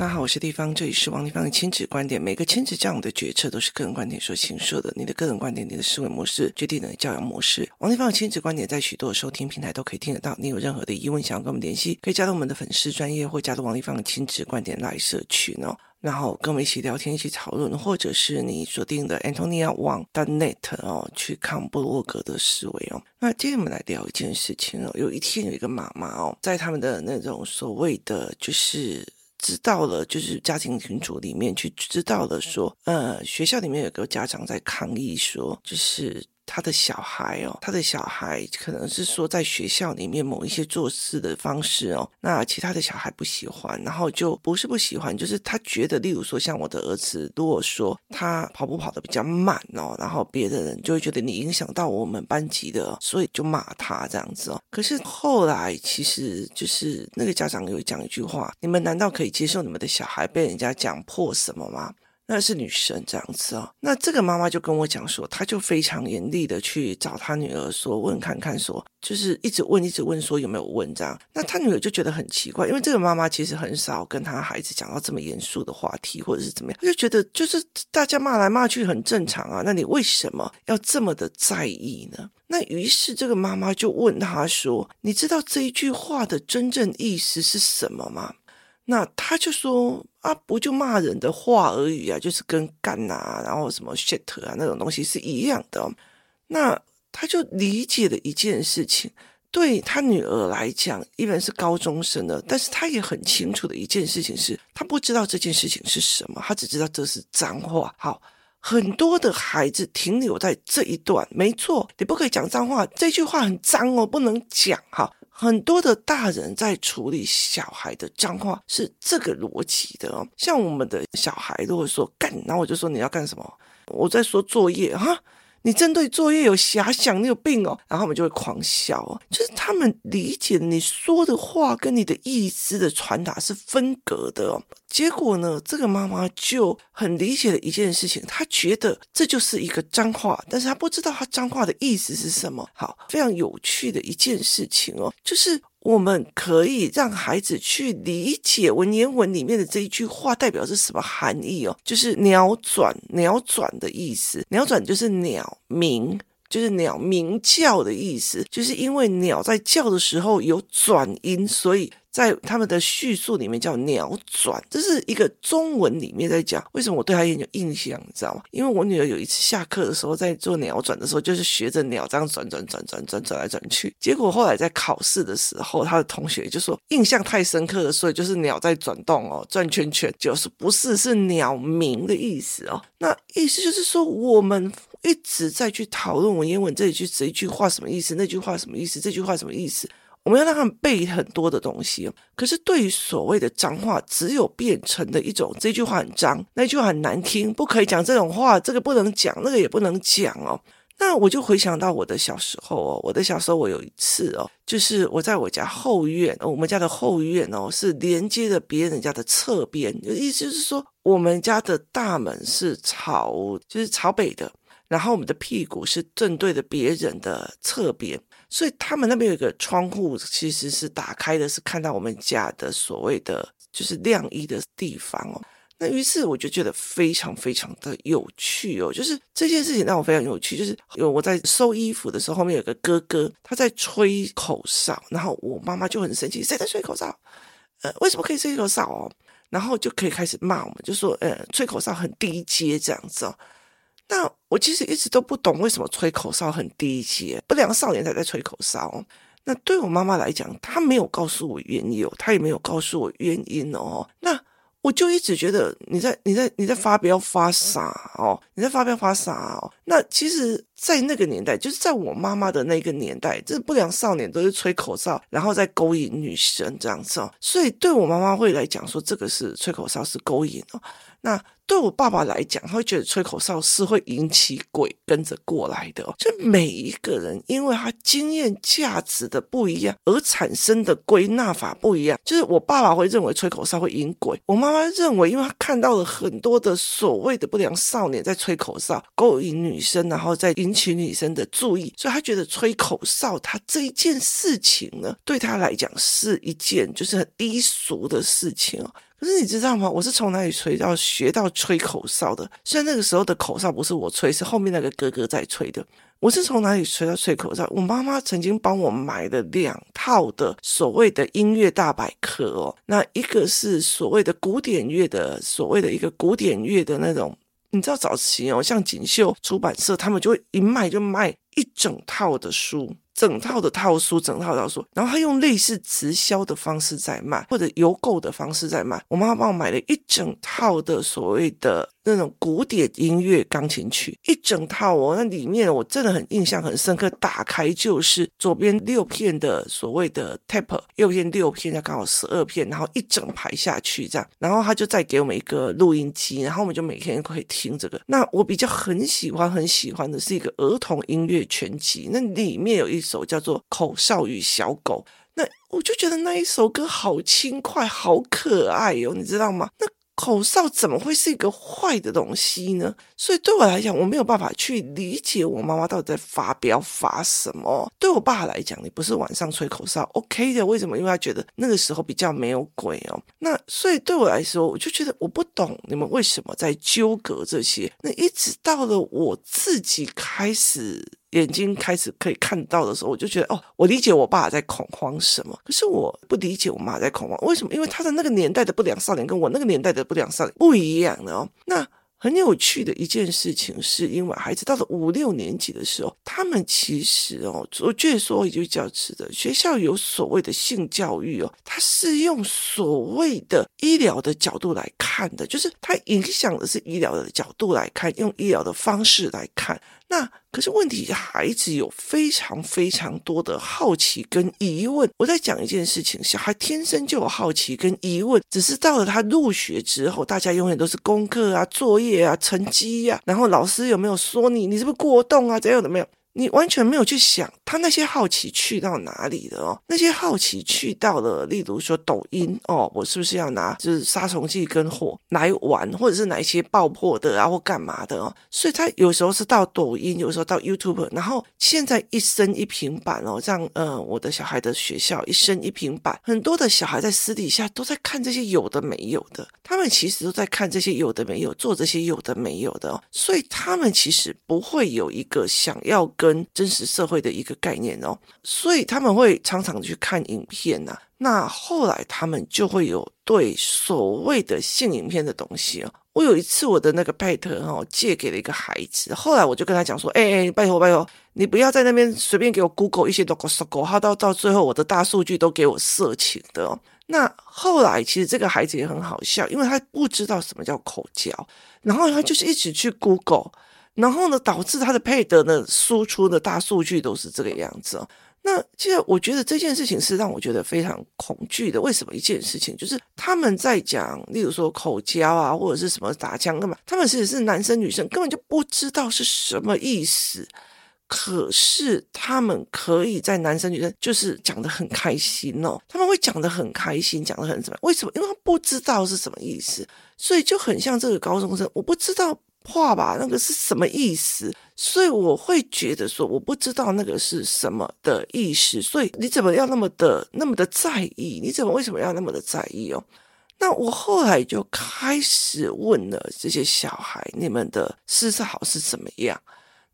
大家好，我是丽芳，这里是王立芳的亲子观点。每个亲子教养的决策都是个人观点所形设的。你的个人观点，你的思维模式决定了你的教养模式。王立芳的亲子观点在许多的收听平台都可以听得到。你有任何的疑问想要跟我们联系，可以加入我们的粉丝专业，或加入王立芳的亲子观点来社群哦。然后跟我们一起聊天，一起讨论，或者是你锁定的 Antonia Wang .net 哦，去看布洛格的思维哦。那今天我们来聊一件事情哦。有一天有一个妈妈哦，在他们的那种所谓的就是。知道了，就是家庭群组里面去知道了，说，呃，学校里面有个家长在抗议说，就是。他的小孩哦，他的小孩可能是说在学校里面某一些做事的方式哦，那其他的小孩不喜欢，然后就不是不喜欢，就是他觉得，例如说像我的儿子，如果说他跑步跑得比较慢哦，然后别的人就会觉得你影响到我们班级的，所以就骂他这样子哦。可是后来其实就是那个家长有讲一句话：你们难道可以接受你们的小孩被人家讲破什么吗？那是女生这样子哦，那这个妈妈就跟我讲说，她就非常严厉的去找她女儿说，问看看说，就是一直问一直问说有没有问这样。那她女儿就觉得很奇怪，因为这个妈妈其实很少跟她孩子讲到这么严肃的话题或者是怎么样，她就觉得就是大家骂来骂去很正常啊，那你为什么要这么的在意呢？那于是这个妈妈就问她说，你知道这一句话的真正意思是什么吗？那他就说啊，不就骂人的话而已啊，就是跟干啊，然后什么 shit 啊那种东西是一样的。那他就理解了一件事情，对他女儿来讲，依然是高中生的，但是他也很清楚的一件事情是，他不知道这件事情是什么，他只知道这是脏话。好，很多的孩子停留在这一段，没错，你不可以讲脏话，这句话很脏哦，不能讲哈。很多的大人在处理小孩的脏话是这个逻辑的哦，像我们的小孩如果说干，然后我就说你要干什么？我在说作业哈。你针对作业有遐想，你有病哦，然后我们就会狂笑哦。就是他们理解你说的话跟你的意思的传达是分隔的哦。结果呢，这个妈妈就很理解了一件事情，她觉得这就是一个脏话，但是她不知道她脏话的意思是什么。好，非常有趣的一件事情哦，就是。我们可以让孩子去理解文言文里面的这一句话代表是什么含义哦，就是鸟转鸟转的意思，鸟转就是鸟鸣，就是鸟鸣叫的意思，就是因为鸟在叫的时候有转音，所以。在他们的叙述里面叫鸟转，这是一个中文里面在讲。为什么我对他也有印象？你知道吗？因为我女儿有一次下课的时候在做鸟转的时候，就是学着鸟这样转转转转转转来转去。结果后来在考试的时候，他的同学就说印象太深刻了，所以就是鸟在转动哦，转圈圈，就是不是是鸟鸣的意思哦。那意思就是说，我们一直在去讨论文言文这一句这一句话什么意思，那句话什么意思，这句话什么意思。我们要让他们背很多的东西，可是对于所谓的脏话，只有变成的一种，这句话很脏，那句话很难听，不可以讲这种话，这个不能讲，那个也不能讲哦。那我就回想到我的小时候哦，我的小时候，我有一次哦，就是我在我家后院，我们家的后院哦，是连接着别人家的侧边，意思就是说，我们家的大门是朝，就是朝北的，然后我们的屁股是正对着别人的侧边。所以他们那边有一个窗户，其实是打开的，是看到我们家的所谓的就是晾衣的地方哦。那于是我就觉得非常非常的有趣哦，就是这件事情让我非常有趣，就是有我在收衣服的时候，后面有个哥哥他在吹口哨，然后我妈妈就很生气，谁在吹口哨？呃，为什么可以吹口哨哦？然后就可以开始骂我们，就说呃，吹口哨很低阶这样子哦。那我其实一直都不懂为什么吹口哨很低级，不良少年才在吹口哨。那对我妈妈来讲，她没有告诉我缘由，她也没有告诉我原因哦。那我就一直觉得你在你在你在发飙发傻哦，你在发飙发傻哦。那其实，在那个年代，就是在我妈妈的那个年代，这不良少年都是吹口哨，然后再勾引女生这样子哦。所以对我妈妈会来讲说，这个是吹口哨是勾引哦。那对我爸爸来讲，他会觉得吹口哨是会引起鬼跟着过来的。就每一个人，因为他经验价值的不一样，而产生的归纳法不一样。就是我爸爸会认为吹口哨会引鬼，我妈妈认为，因为他看到了很多的所谓的不良少年在吹口哨勾引女生，然后再引起女生的注意，所以他觉得吹口哨他这一件事情呢，对他来讲是一件就是很低俗的事情哦。可是你知道吗？我是从哪里吹到学到吹口哨的？虽然那个时候的口哨不是我吹，是后面那个哥哥在吹的。我是从哪里吹到吹口哨？我妈妈曾经帮我买了两套的所谓的音乐大百科哦，那一个是所谓的古典乐的，所谓的一个古典乐的那种，你知道早期哦，像锦绣出版社，他们就会一卖就卖一整套的书。整套的套书，整套的套书，然后他用类似直销的方式在卖，或者邮购的方式在卖。我妈妈帮我买了一整套的所谓的那种古典音乐钢琴曲，一整套哦，那里面我真的很印象很深刻。打开就是左边六片的所谓的 tape，右边六片，要刚好十二片，然后一整排下去这样。然后他就再给我们一个录音机，然后我们就每天可以听这个。那我比较很喜欢很喜欢的是一个儿童音乐全集，那里面有一首叫做《口哨与小狗》，那我就觉得那一首歌好轻快，好可爱哟、你知道吗？那口哨怎么会是一个坏的东西呢？所以对我来讲，我没有办法去理解我妈妈到底在发飙发什么。对我爸来讲，你不是晚上吹口哨，OK 的？为什么？因为他觉得那个时候比较没有鬼哦。那所以对我来说，我就觉得我不懂你们为什么在纠葛这些。那一直到了我自己开始。眼睛开始可以看到的时候，我就觉得哦，我理解我爸在恐慌什么，可是我不理解我妈在恐慌。为什么？因为他的那个年代的不良少年跟我那个年代的不良少年不一样的哦。那很有趣的一件事情是，因为孩子到了五六年级的时候，他们其实哦，我据说也就教师的学校有所谓的性教育哦，他是用所谓的医疗的角度来看的，就是它影响的是医疗的角度来看，用医疗的方式来看。那可是问题，孩子有非常非常多的好奇跟疑问。我在讲一件事情，小孩天生就有好奇跟疑问，只是到了他入学之后，大家永远都是功课啊、作业啊、成绩呀、啊，然后老师有没有说你，你是不是过动啊？怎样的没有？你完全没有去想他那些好奇去到哪里了哦？那些好奇去到了，例如说抖音哦，我是不是要拿就是杀虫剂跟火来玩，或者是哪一些爆破的啊，或干嘛的哦？所以他有时候是到抖音，有时候到 YouTube，然后现在一生一平板哦，这样呃我的小孩的学校一生一平板，很多的小孩在私底下都在看这些有的没有的，他们其实都在看这些有的没有，做这些有的没有的哦，所以他们其实不会有一个想要。跟真实社会的一个概念哦，所以他们会常常去看影片呐、啊。那后来他们就会有对所谓的性影片的东西哦。我有一次我的那个 Pad 哦借给了一个孩子，后来我就跟他讲说：“哎哎，拜托拜托，你不要在那边随便给我 Google 一些 logo logo，他到到最后我的大数据都给我色情的哦。”那后来其实这个孩子也很好笑，因为他不知道什么叫口交，然后他就是一直去 Google。然后呢，导致他的配得呢输出的大数据都是这个样子哦。那其实我觉得这件事情是让我觉得非常恐惧的。为什么一件事情就是他们在讲，例如说口交啊，或者是什么打枪干嘛？他们其实是男生女生根本就不知道是什么意思。可是他们可以在男生女生就是讲得很开心哦，他们会讲得很开心，讲得很怎么？为什么？因为他不知道是什么意思，所以就很像这个高中生，我不知道。话吧，那个是什么意思？所以我会觉得说，我不知道那个是什么的意思。所以你怎么要那么的那么的在意？你怎么为什么要那么的在意哦？那我后来就开始问了这些小孩，你们的思考是怎么样？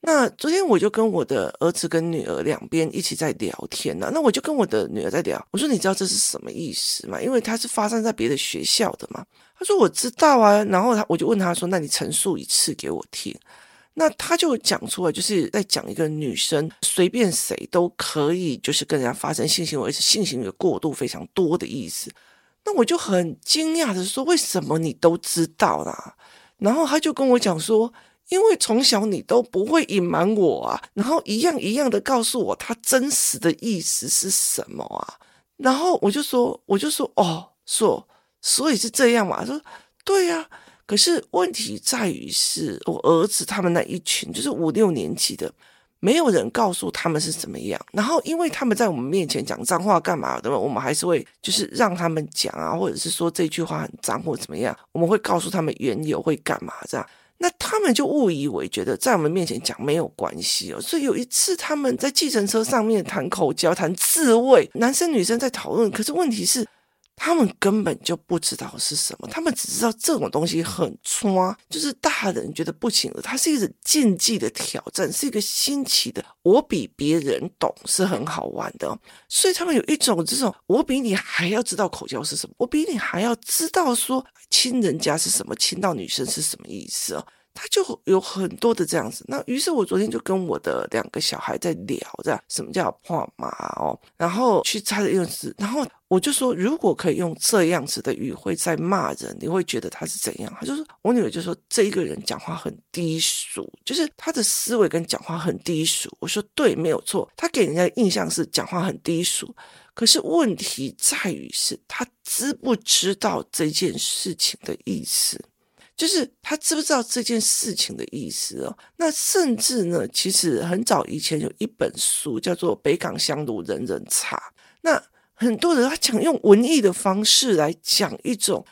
那昨天我就跟我的儿子跟女儿两边一起在聊天呢。那我就跟我的女儿在聊，我说你知道这是什么意思吗？因为它是发生在别的学校的嘛。他说我知道啊，然后他我就问他说：“那你陈述一次给我听。”那他就讲出来，就是在讲一个女生随便谁都可以，就是跟人家发生性行为，而且性行为过度非常多的意思。那我就很惊讶的说：“为什么你都知道啦？”然后他就跟我讲说：“因为从小你都不会隐瞒我啊，然后一样一样的告诉我他真实的意思是什么啊。”然后我就说：“我就说哦，说。”所以是这样嘛？说对呀、啊，可是问题在于是我儿子他们那一群，就是五六年级的，没有人告诉他们是怎么样。然后因为他们在我们面前讲脏话干嘛的嘛，我们还是会就是让他们讲啊，或者是说这句话很脏或怎么样，我们会告诉他们缘由会干嘛这样。那他们就误以为觉得在我们面前讲没有关系哦。所以有一次他们在计程车上面谈口交、谈自慰，男生女生在讨论，可是问题是。他们根本就不知道是什么，他们只知道这种东西很抓，就是大人觉得不行的，它是一种竞技的挑战，是一个新奇的。我比别人懂是很好玩的，所以他们有一种这种，我比你还要知道口交是什么，我比你还要知道说亲人家是什么，亲到女生是什么意思哦。他就有很多的这样子，那于是我昨天就跟我的两个小孩在聊，着什么叫破麻哦，然后去猜的用词，然后我就说，如果可以用这样子的语汇在骂人，你会觉得他是怎样？他就说，我女儿就说这一个人讲话很低俗，就是他的思维跟讲话很低俗。我说对，没有错，他给人家的印象是讲话很低俗，可是问题在于是他知不知道这件事情的意思。就是他知不知道这件事情的意思哦？那甚至呢，其实很早以前有一本书叫做《北港香炉人人茶》，那很多人他想用文艺的方式来讲一种。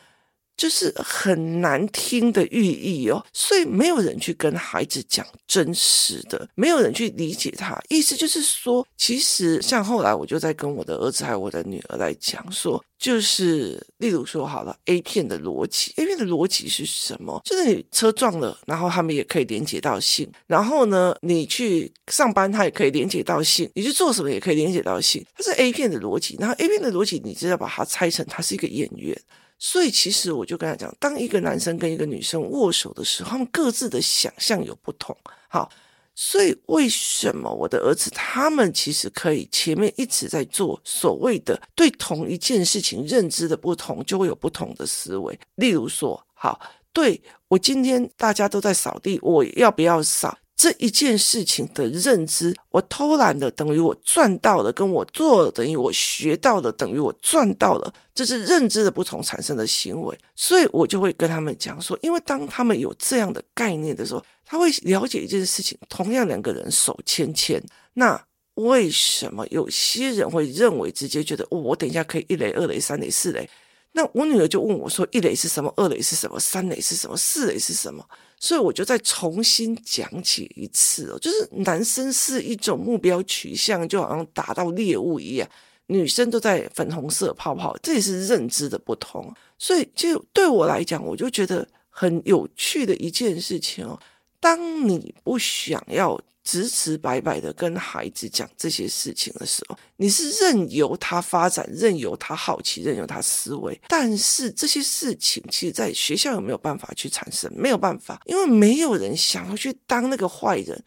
就是很难听的寓意哦，所以没有人去跟孩子讲真实的，没有人去理解他。意思就是说，其实像后来我就在跟我的儿子还有我的女儿来讲说，就是例如说好了，A 片的逻辑，A 片的逻辑是什么？就是你车撞了，然后他们也可以连接到性，然后呢，你去上班，他也可以连接到性，你去做什么也可以连接到性，它是 A 片的逻辑。然后 A 片的逻辑，你就要把它拆成，他是一个演员。所以，其实我就跟他讲，当一个男生跟一个女生握手的时候，他们各自的想象有不同。好，所以为什么我的儿子他们其实可以前面一直在做所谓的对同一件事情认知的不同，就会有不同的思维。例如说，好，对，我今天大家都在扫地，我要不要扫？这一件事情的认知，我偷懒的等于我赚到了，跟我做等于我学到了，等于我赚到了，这是认知的不同产生的行为，所以我就会跟他们讲说，因为当他们有这样的概念的时候，他会了解一件事情，同样两个人手牵牵，那为什么有些人会认为直接觉得，我等一下可以一垒、二垒、三垒、四垒？那我女儿就问我说，一垒是什么？二垒是什么？三垒是什么？四垒是什么？所以我就再重新讲起一次哦，就是男生是一种目标取向，就好像打到猎物一样；女生都在粉红色泡泡，这也是认知的不同。所以就对我来讲，我就觉得很有趣的一件事情哦。当你不想要。直直白白的跟孩子讲这些事情的时候，你是任由他发展，任由他好奇，任由他思维。但是这些事情，其实在学校有没有办法去产生？没有办法，因为没有人想要去当那个坏人。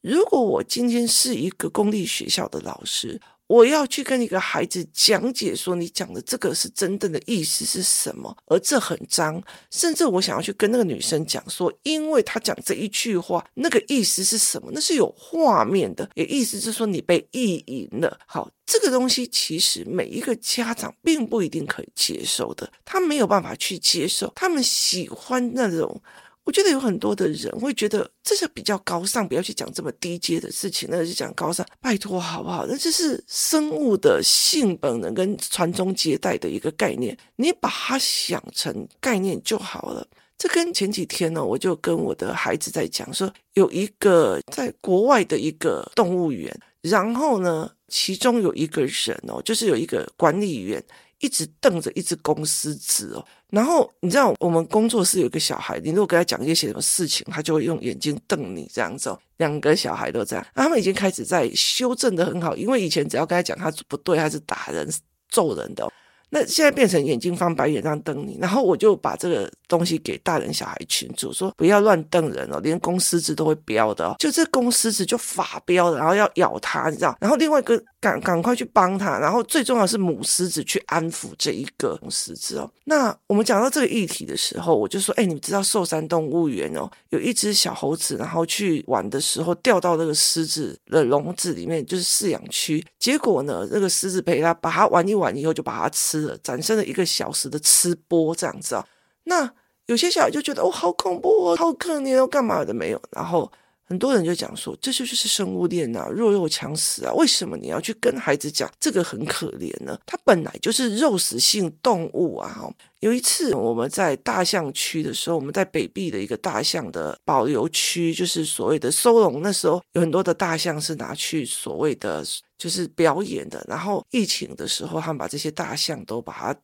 如果我今天是一个公立学校的老师。我要去跟一个孩子讲解说，你讲的这个是真正的意思是什么？而这很脏，甚至我想要去跟那个女生讲说，因为她讲这一句话，那个意思是什么？那是有画面的，也意思是说你被意淫了。好，这个东西其实每一个家长并不一定可以接受的，他没有办法去接受，他们喜欢那种。我觉得有很多的人会觉得这是比较高尚，不要去讲这么低阶的事情，那就讲高尚，拜托好不好？那这是生物的性本能跟传宗接代的一个概念，你把它想成概念就好了。这跟前几天呢，我就跟我的孩子在讲说，有一个在国外的一个动物园，然后呢，其中有一个人哦，就是有一个管理员。一直瞪着一只公狮子哦，然后你知道我们工作室有一个小孩，你如果跟他讲一些什么事情，他就会用眼睛瞪你这样子哦。两个小孩都这样，那他们已经开始在修正得很好，因为以前只要跟他讲他不对，他是打人揍人的。那现在变成眼睛翻白眼这样瞪你，然后我就把这个东西给大人小孩群主说不要乱瞪人哦，连公狮子都会飙的哦，就这公狮子就发飙，然后要咬他，你知道？然后另外一个赶赶快去帮他，然后最重要是母狮子去安抚这一个公狮子哦。那我们讲到这个议题的时候，我就说，哎，你们知道寿山动物园哦，有一只小猴子，然后去玩的时候掉到那个狮子的笼子里面，就是饲养区，结果呢，那个狮子陪他把它玩一玩以后，就把它吃了。产生了一个小时的吃播这样子啊，那有些小孩就觉得哦，好恐怖哦，好可怜哦，干嘛的没有？然后很多人就讲说，这就是生物链啊，弱肉强食啊，为什么你要去跟孩子讲这个很可怜呢？它本来就是肉食性动物啊。有一次我们在大象区的时候，我们在北壁的一个大象的保留区，就是所谓的收容，那时候有很多的大象是拿去所谓的。就是表演的，然后疫情的时候，他们把这些大象都把它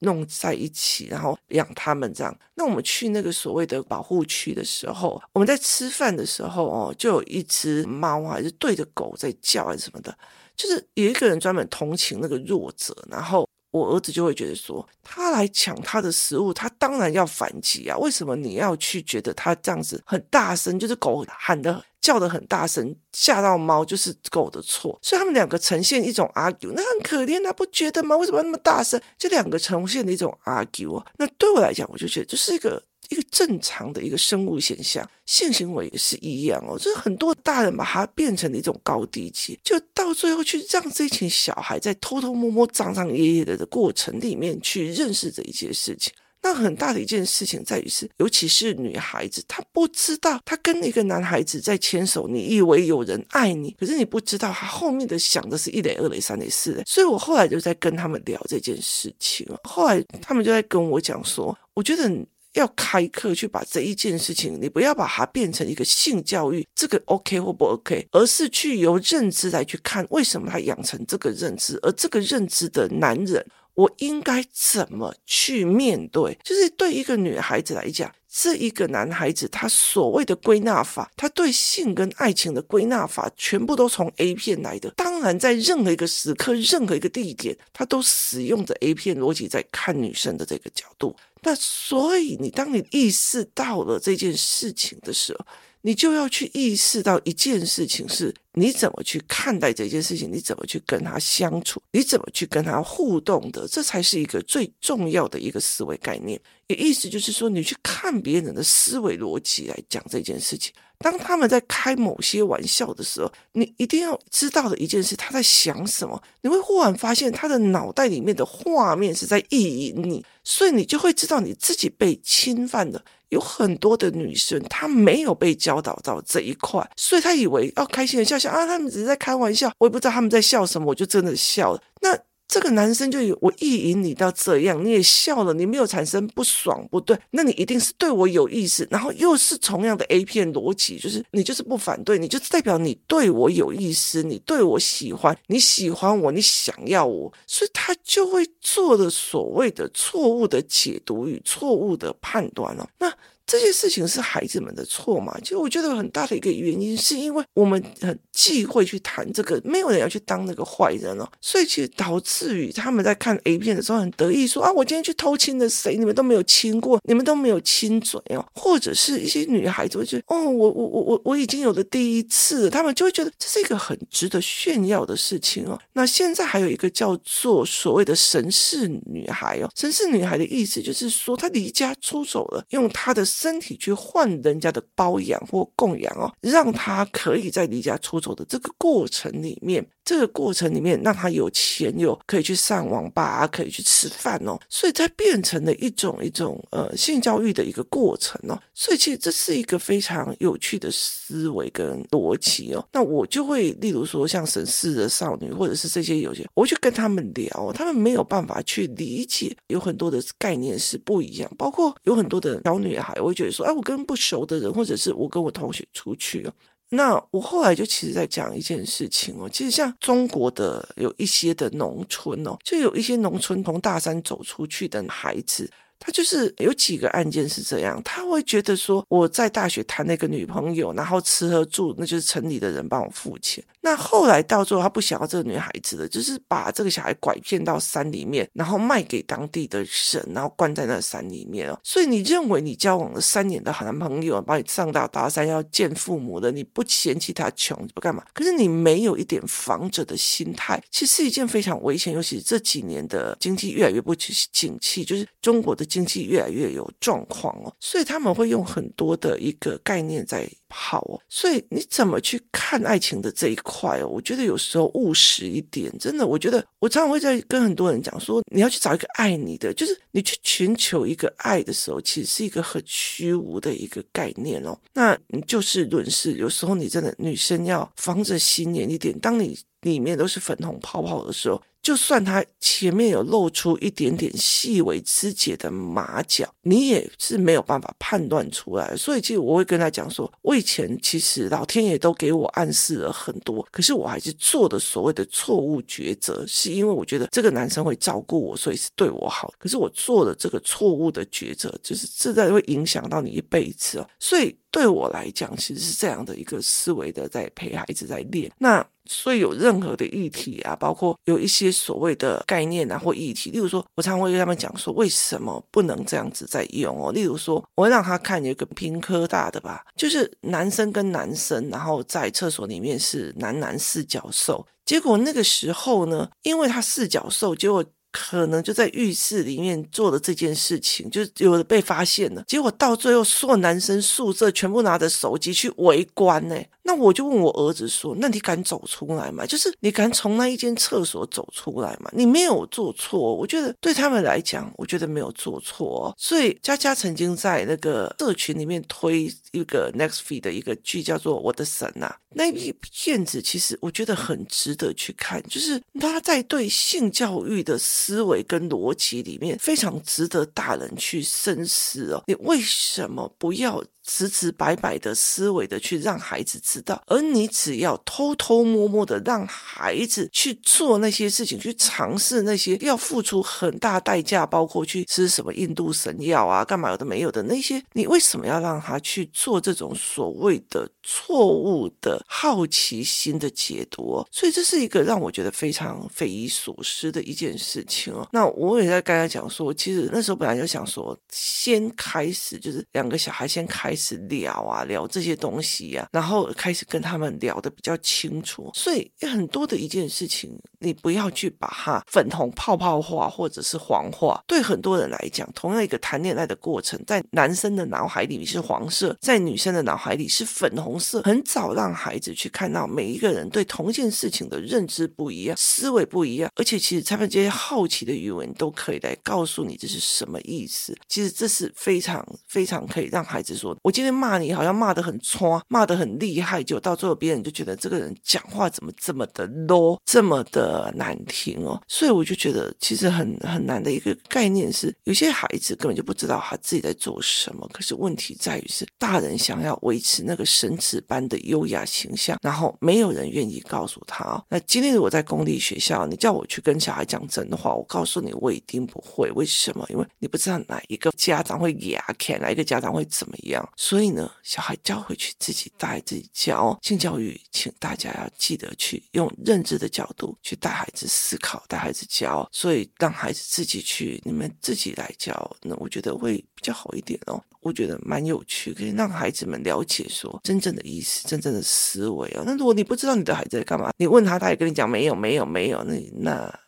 弄在一起，然后养它们这样。那我们去那个所谓的保护区的时候，我们在吃饭的时候哦，就有一只猫还是对着狗在叫还是什么的，就是有一个人专门同情那个弱者，然后。我儿子就会觉得说，他来抢他的食物，他当然要反击啊！为什么你要去觉得他这样子很大声，就是狗喊的叫的很大声，吓到猫就是狗的错？所以他们两个呈现一种 argue，那很可怜啊，不觉得吗？为什么那么大声？这两个呈现的一种 argue 啊，那对我来讲，我就觉得这是一个。一个正常的一个生物现象，性行为也是一样哦。就是很多大人把它变成了一种高低级，就到最后去让这群小孩在偷偷摸摸、脏脏咧咧的的过程里面去认识这一件事情。那很大的一件事情在于是，尤其是女孩子，她不知道她跟一个男孩子在牵手，你以为有人爱你，可是你不知道他后面的想的是一垒、二垒、三垒、四垒。所以我后来就在跟他们聊这件事情，后来他们就在跟我讲说，我觉得。要开课去把这一件事情，你不要把它变成一个性教育，这个 OK 或不 OK，而是去由认知来去看为什么他养成这个认知，而这个认知的男人，我应该怎么去面对？就是对一个女孩子来讲，这一个男孩子他所谓的归纳法，他对性跟爱情的归纳法，全部都从 A 片来的。当然，在任何一个时刻、任何一个地点，他都使用着 A 片逻辑在看女生的这个角度。那所以，你当你意识到了这件事情的时候，你就要去意识到一件事情是：你怎么去看待这件事情，你怎么去跟他相处，你怎么去跟他互动的，这才是一个最重要的一个思维概念。也意思就是说，你去看别人的思维逻辑来讲这件事情。当他们在开某些玩笑的时候，你一定要知道的一件事，他在想什么。你会忽然发现他的脑袋里面的画面是在意淫你，所以你就会知道你自己被侵犯了。有很多的女生，她没有被教导到这一块，所以她以为要开心的笑笑啊，他们只是在开玩笑，我也不知道他们在笑什么，我就真的笑了。那。这个男生就有我意淫你到这样，你也笑了，你没有产生不爽，不对，那你一定是对我有意思，然后又是同样的 A 片逻辑，就是你就是不反对，你就代表你对我有意思，你对我喜欢，你喜欢我，你想要我，所以他就会做了所谓的错误的解读与错误的判断哦，那。这些事情是孩子们的错吗？其实我觉得很大的一个原因，是因为我们很忌讳去谈这个，没有人要去当那个坏人哦，所以其实导致于他们在看 A 片的时候很得意说啊，我今天去偷亲了谁？你们都没有亲过，你们都没有亲嘴哦，或者是一些女孩子会觉得哦，我我我我我已经有了第一次，他们就会觉得这是一个很值得炫耀的事情哦。那现在还有一个叫做所谓的神似女孩哦，神似女孩的意思就是说她离家出走了，用她的。身体去换人家的包养或供养哦，让他可以在离家出走的这个过程里面。这个过程里面，让他有钱，有可以去上网吧，可以去吃饭哦，所以它变成了一种一种呃性教育的一个过程哦，所以其实这是一个非常有趣的思维跟逻辑哦。那我就会例如说像神似的少女，或者是这些有些，我去跟他们聊，他们没有办法去理解，有很多的概念是不一样，包括有很多的小女孩，我会觉得说，哎，我跟不熟的人，或者是我跟我同学出去哦。那我后来就其实在讲一件事情哦，其实像中国的有一些的农村哦，就有一些农村从大山走出去的孩子。他就是有几个案件是这样，他会觉得说我在大学谈那个女朋友，然后吃喝住，那就是城里的人帮我付钱。那后来到最后，他不想要这个女孩子了，就是把这个小孩拐骗到山里面，然后卖给当地的人，然后关在那山里面哦。所以你认为你交往了三年的好男朋友，把你上到大山要见父母的，你不嫌弃他穷不干嘛？可是你没有一点防着的心态，其实是一件非常危险。尤其这几年的经济越来越不景气，就是中国的。经济越来越有状况哦，所以他们会用很多的一个概念在跑哦。所以你怎么去看爱情的这一块哦？我觉得有时候务实一点，真的，我觉得我常常会在跟很多人讲说，你要去找一个爱你的，就是你去寻求一个爱的时候，其实是一个很虚无的一个概念哦。那你就事论事，有时候你真的女生要防着心眼一点，当你里面都是粉红泡泡的时候。就算他前面有露出一点点细微肢节的马脚，你也是没有办法判断出来。所以，其实我会跟他讲说，我以前其实老天爷都给我暗示了很多，可是我还是做的所谓的错误抉择，是因为我觉得这个男生会照顾我，所以是对我好。可是我做的这个错误的抉择，就是这在会影响到你一辈子哦。所以对我来讲，其实是这样的一个思维的，在陪孩子在练那。所以有任何的议题啊，包括有一些所谓的概念啊或议题，例如说，我常会跟他们讲说，为什么不能这样子在用哦？例如说，我会让他看有一个屏科大的吧，就是男生跟男生，然后在厕所里面是男男四角兽，结果那个时候呢，因为他四角兽，结果。可能就在浴室里面做了这件事情，就有被发现了。结果到最后，所有男生宿舍全部拿着手机去围观呢。那我就问我儿子说：“那你敢走出来吗？就是你敢从那一间厕所走出来吗？你没有做错。我觉得对他们来讲，我觉得没有做错。哦所以佳佳曾经在那个社群里面推一个 Nextfeed 的一个剧，叫做《我的神》呐。那一片子其实我觉得很值得去看，就是他在对性教育的。思维跟逻辑里面非常值得大人去深思哦。你为什么不要？直直白白的思维的去让孩子知道，而你只要偷偷摸摸的让孩子去做那些事情，去尝试那些要付出很大代价，包括去吃什么印度神药啊，干嘛有的没有的那些，你为什么要让他去做这种所谓的错误的好奇心的解读？所以这是一个让我觉得非常匪夷所思的一件事情哦。那我也在刚才讲说，其实那时候本来就想说，先开始就是两个小孩先开。开始聊啊，聊这些东西呀、啊，然后开始跟他们聊得比较清楚。所以很多的一件事情，你不要去把它粉红泡泡化或者是黄化。对很多人来讲，同样一个谈恋爱的过程，在男生的脑海里是黄色，在女生的脑海里是粉红色。很早让孩子去看到每一个人对同一件事情的认知不一样，思维不一样，而且其实他们这些好奇的语文都可以来告诉你这是什么意思。其实这是非常非常可以让孩子说。我今天骂你，好像骂得很冲，骂得很厉害，就到最后别人就觉得这个人讲话怎么这么的 low，这么的难听哦。所以我就觉得其实很很难的一个概念是，有些孩子根本就不知道他自己在做什么。可是问题在于是，大人想要维持那个绅士般的优雅形象，然后没有人愿意告诉他。那今天如果在公立学校，你叫我去跟小孩讲真话，我告诉你，我一定不会。为什么？因为你不知道哪一个家长会牙看，哪一个家长会怎么样。所以呢，小孩教回去自己带自己教性教育，请大家要记得去用认知的角度去带孩子思考，带孩子教。所以让孩子自己去，你们自己来教，那我觉得会比较好一点哦。我觉得蛮有趣，可以让孩子们了解说真正的意思、真正的思维啊。那如果你不知道你的孩子在干嘛，你问他，他也跟你讲没有、没有、没有，那那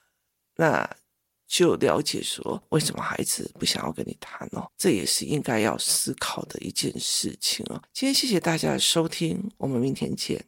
那。就了解说为什么孩子不想要跟你谈哦，这也是应该要思考的一件事情哦。今天谢谢大家的收听，我们明天见。